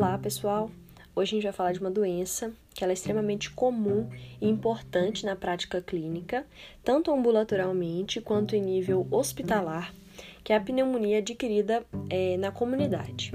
Olá, pessoal! Hoje a gente vai falar de uma doença que ela é extremamente comum e importante na prática clínica, tanto ambulatorialmente quanto em nível hospitalar, que é a pneumonia adquirida é, na comunidade.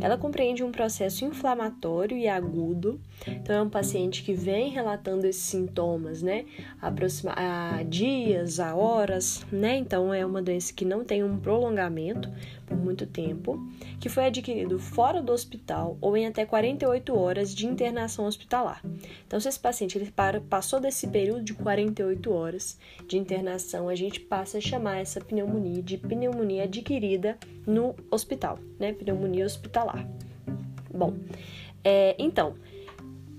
Ela compreende um processo inflamatório e agudo, então é um paciente que vem relatando esses sintomas, né, aproxima a dias, a horas, né, então é uma doença que não tem um prolongamento por muito tempo, que foi adquirido fora do hospital ou em até 48 horas de internação hospitalar. Então, se esse paciente ele passou desse período de 48 horas de internação, a gente passa a chamar essa pneumonia de pneumonia adquirida no hospital, né, pneumonia hospitalar. Bom, é, então,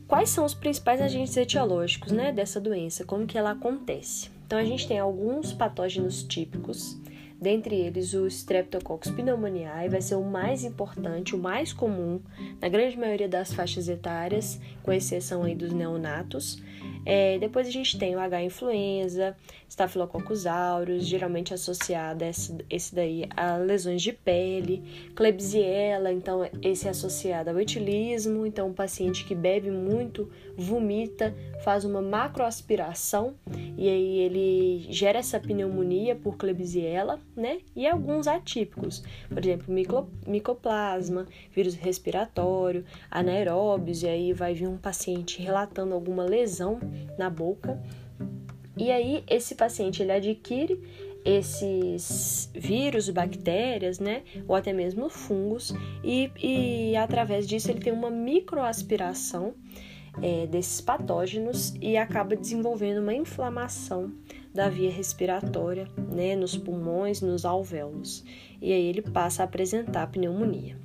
quais são os principais agentes etiológicos né, dessa doença? Como que ela acontece? Então, a gente tem alguns patógenos típicos, dentre eles o Streptococcus pneumoniae vai ser o mais importante, o mais comum na grande maioria das faixas etárias, com exceção aí dos neonatos. É, depois a gente tem o H influenza, Staphylococcus aureus, geralmente associado esse, esse daí a lesões de pele, Klebsiella, então esse é associado ao etilismo, então um paciente que bebe muito, vomita, faz uma macroaspiração e aí ele gera essa pneumonia por Klebsiella, né? E alguns atípicos, por exemplo, micoplasma, vírus respiratório, anaeróbios, e aí vai vir um paciente relatando alguma lesão na boca. E aí esse paciente ele adquire esses vírus, bactérias, né, ou até mesmo fungos, e, e através disso ele tem uma microaspiração é, desses patógenos e acaba desenvolvendo uma inflamação da via respiratória, né, nos pulmões, nos alvéolos, e aí ele passa a apresentar pneumonia.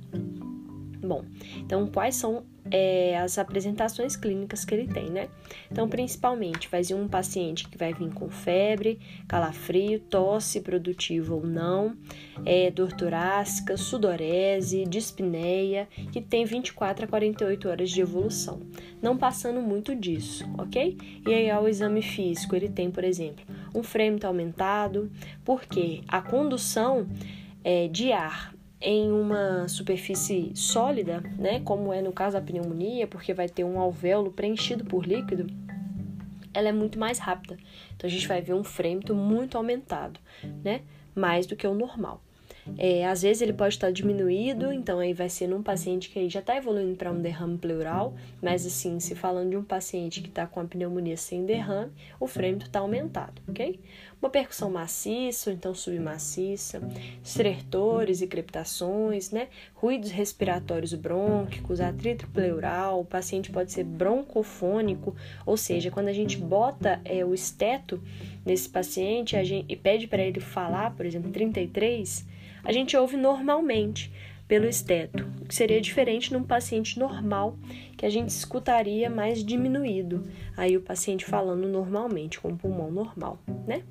Bom, então quais são é, as apresentações clínicas que ele tem, né? Então, principalmente, vai ser um paciente que vai vir com febre, calafrio, tosse produtiva ou não, é, dor torácica, sudorese, dispneia, que tem 24 a 48 horas de evolução, não passando muito disso, ok? E aí, ao exame físico, ele tem, por exemplo, um frêmito aumentado, porque a condução é, de ar em uma superfície sólida, né, como é no caso da pneumonia, porque vai ter um alvéolo preenchido por líquido, ela é muito mais rápida. Então a gente vai ver um frêmito muito aumentado, né, mais do que o normal. É, às vezes ele pode estar diminuído, então aí vai ser num paciente que já está evoluindo para um derrame pleural, mas assim, se falando de um paciente que está com a pneumonia sem derrame, o frêmito está aumentado, ok? Uma percussão maciça ou então submaciça, estertores e crepitações, né? Ruídos respiratórios brônquicos, atrito pleural, o paciente pode ser broncofônico, ou seja, quando a gente bota é, o esteto nesse paciente a gente, e pede para ele falar, por exemplo, 33, a gente ouve normalmente pelo esteto, o que seria diferente num paciente normal, que a gente escutaria mais diminuído, aí o paciente falando normalmente, com o pulmão normal, né?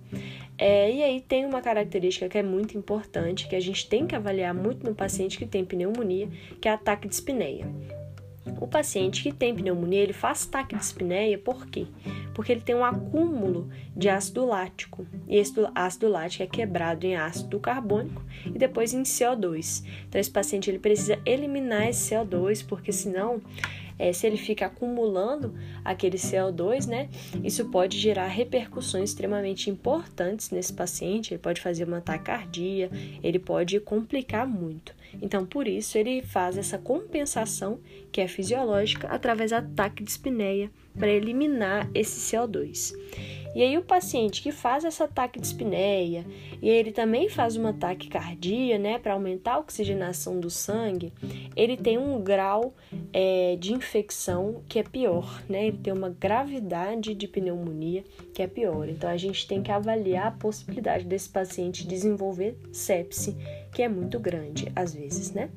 É, e aí tem uma característica que é muito importante, que a gente tem que avaliar muito no paciente que tem pneumonia, que é ataque de espineia. O paciente que tem pneumonia, ele faz ataque de espineia, por quê? porque ele tem um acúmulo de ácido lático. E esse ácido lático é quebrado em ácido carbônico e depois em CO2. Então, esse paciente ele precisa eliminar esse CO2, porque senão é, se ele fica acumulando aquele CO2, né, isso pode gerar repercussões extremamente importantes nesse paciente. Ele pode fazer uma taquicardia, ele pode complicar muito. Então, por isso, ele faz essa compensação, que é fisiológica, através do ataque de espineia para eliminar esse CO2. E aí o paciente que faz esse ataque de espineia e ele também faz uma taquicardia, né, para aumentar a oxigenação do sangue, ele tem um grau é, de infecção que é pior, né? Ele tem uma gravidade de pneumonia que é pior. Então a gente tem que avaliar a possibilidade desse paciente desenvolver sepse, que é muito grande às vezes, né?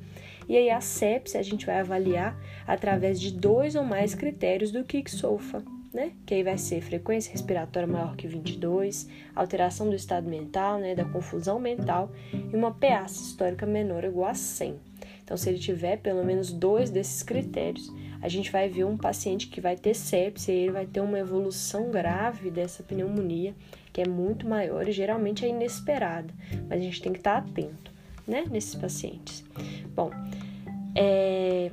E aí a sepse a gente vai avaliar através de dois ou mais critérios do Kick-SOFA, né? Que aí vai ser frequência respiratória maior que 22, alteração do estado mental, né, da confusão mental e uma PA histórica menor ou igual a 100. Então, se ele tiver pelo menos dois desses critérios, a gente vai ver um paciente que vai ter sepse e ele vai ter uma evolução grave dessa pneumonia, que é muito maior e geralmente é inesperada, mas a gente tem que estar atento, né, nesses pacientes. Bom, é,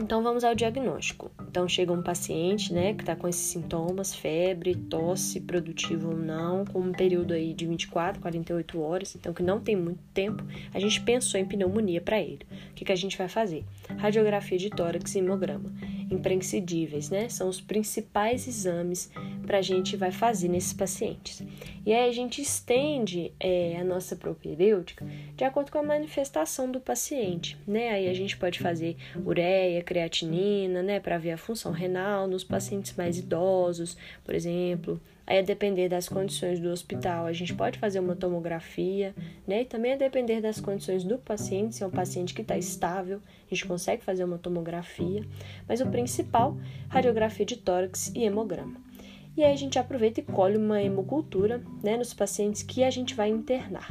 Então vamos ao diagnóstico. Então chega um paciente, né, que está com esses sintomas, febre, tosse, produtivo ou não, com um período aí de 24, 48 horas, então que não tem muito tempo, a gente pensou em pneumonia para ele. O que, que a gente vai fazer? Radiografia de tórax e hemograma imprescindíveis, né? São os principais exames para a gente vai fazer nesses pacientes. E aí a gente estende é, a nossa propedêutica de acordo com a manifestação do paciente, né? Aí a gente pode fazer ureia, creatinina, né? Para ver a função renal nos pacientes mais idosos, por exemplo, Aí, a depender das condições do hospital, a gente pode fazer uma tomografia, né? E também a depender das condições do paciente, se é um paciente que está estável, a gente consegue fazer uma tomografia. Mas o principal, radiografia de tórax e hemograma. E aí a gente aproveita e colhe uma hemocultura, né, nos pacientes que a gente vai internar.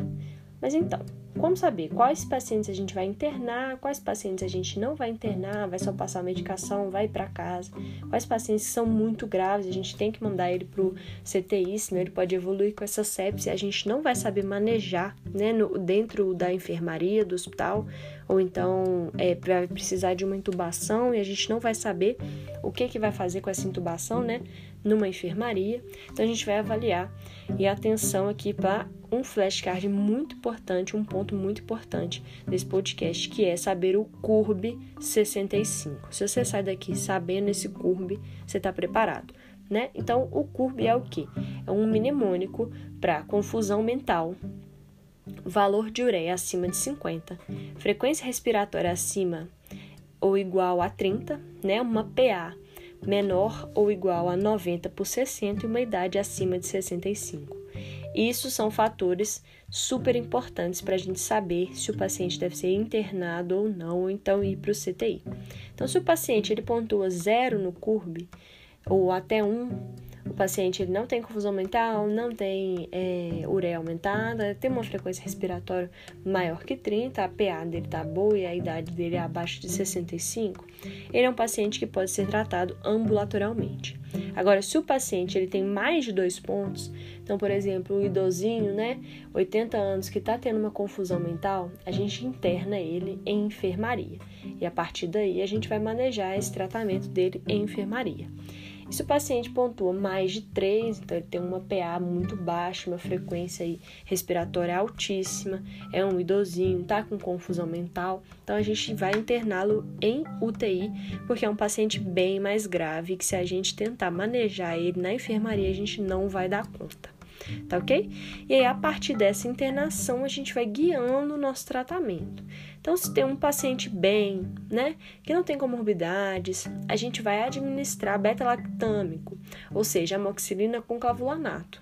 Mas então, como saber quais pacientes a gente vai internar, quais pacientes a gente não vai internar, vai só passar a medicação, vai para casa, quais pacientes são muito graves, a gente tem que mandar ele para o CTI, senão ele pode evoluir com essa sepse, a gente não vai saber manejar né, no, dentro da enfermaria, do hospital, ou então é, vai precisar de uma intubação e a gente não vai saber o que, que vai fazer com essa intubação, né? numa enfermaria. Então a gente vai avaliar e atenção aqui para um flashcard muito importante, um ponto muito importante desse podcast, que é saber o CURB 65. Se você sai daqui sabendo esse CURB, você está preparado. Né? Então, o CURB é o que? É um mnemônico para confusão mental, valor de ureia acima de 50, frequência respiratória acima ou igual a 30, né? Uma PA menor ou igual a 90 por 60 e uma idade acima de 65. Isso são fatores super importantes para a gente saber se o paciente deve ser internado ou não, ou então ir para o CTI. Então, se o paciente ele pontua zero no CURB ou até um, o paciente ele não tem confusão mental, não tem é, ureia aumentada, tem uma frequência respiratória maior que 30, a PA dele tá boa e a idade dele é abaixo de 65, ele é um paciente que pode ser tratado ambulatorialmente. Agora, se o paciente ele tem mais de dois pontos, então, por exemplo, o idosinho, né, 80 anos, que está tendo uma confusão mental, a gente interna ele em enfermaria. E a partir daí a gente vai manejar esse tratamento dele em enfermaria. E se o paciente pontua mais de 3, então ele tem uma PA muito baixa, uma frequência respiratória altíssima, é um idosinho, tá com confusão mental, então a gente vai interná-lo em UTI, porque é um paciente bem mais grave que se a gente tentar manejar ele na enfermaria, a gente não vai dar conta tá ok? E aí, a partir dessa internação, a gente vai guiando o nosso tratamento. Então, se tem um paciente bem, né, que não tem comorbidades, a gente vai administrar beta-lactâmico, ou seja, amoxicilina com clavulanato.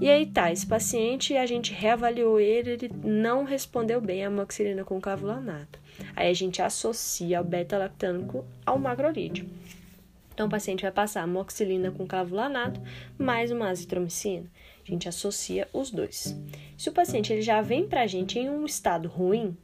E aí tá, esse paciente, a gente reavaliou ele, ele não respondeu bem à amoxicilina com clavulanato. Aí a gente associa o beta-lactâmico ao macrolídeo. Então, o paciente vai passar amoxicilina com clavulanato mais uma azitromicina. A gente associa os dois. Se o paciente ele já vem para a gente em um estado ruim,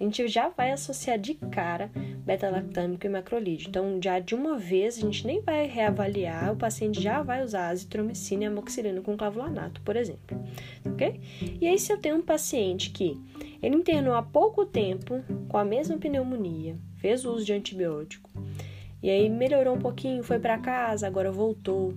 a gente já vai associar de cara beta-lactâmico e macrolídeo. Então, já de uma vez, a gente nem vai reavaliar, o paciente já vai usar azitromicina e amoxicilina com clavulanato, por exemplo. Ok? E aí, se eu tenho um paciente que ele internou há pouco tempo com a mesma pneumonia, fez uso de antibiótico, e aí melhorou um pouquinho, foi para casa, agora voltou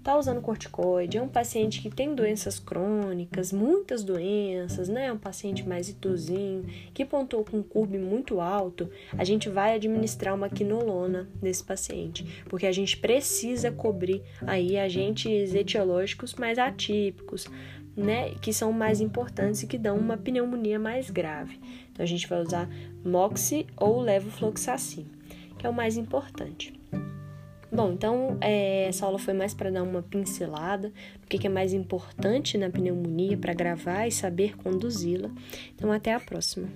está usando corticoide, é um paciente que tem doenças crônicas, muitas doenças, né? É um paciente mais idosinho, que pontuou com um CURB muito alto, a gente vai administrar uma quinolona nesse paciente, porque a gente precisa cobrir aí agentes etiológicos mais atípicos, né, que são mais importantes e que dão uma pneumonia mais grave. Então a gente vai usar moxi ou levofloxacin, que é o mais importante. Bom, então é, essa aula foi mais para dar uma pincelada do que, que é mais importante na pneumonia para gravar e saber conduzi-la. Então, até a próxima.